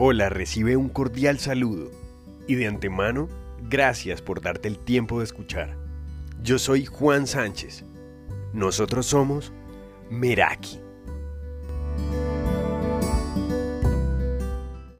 Hola, recibe un cordial saludo y de antemano, gracias por darte el tiempo de escuchar. Yo soy Juan Sánchez. Nosotros somos Meraki.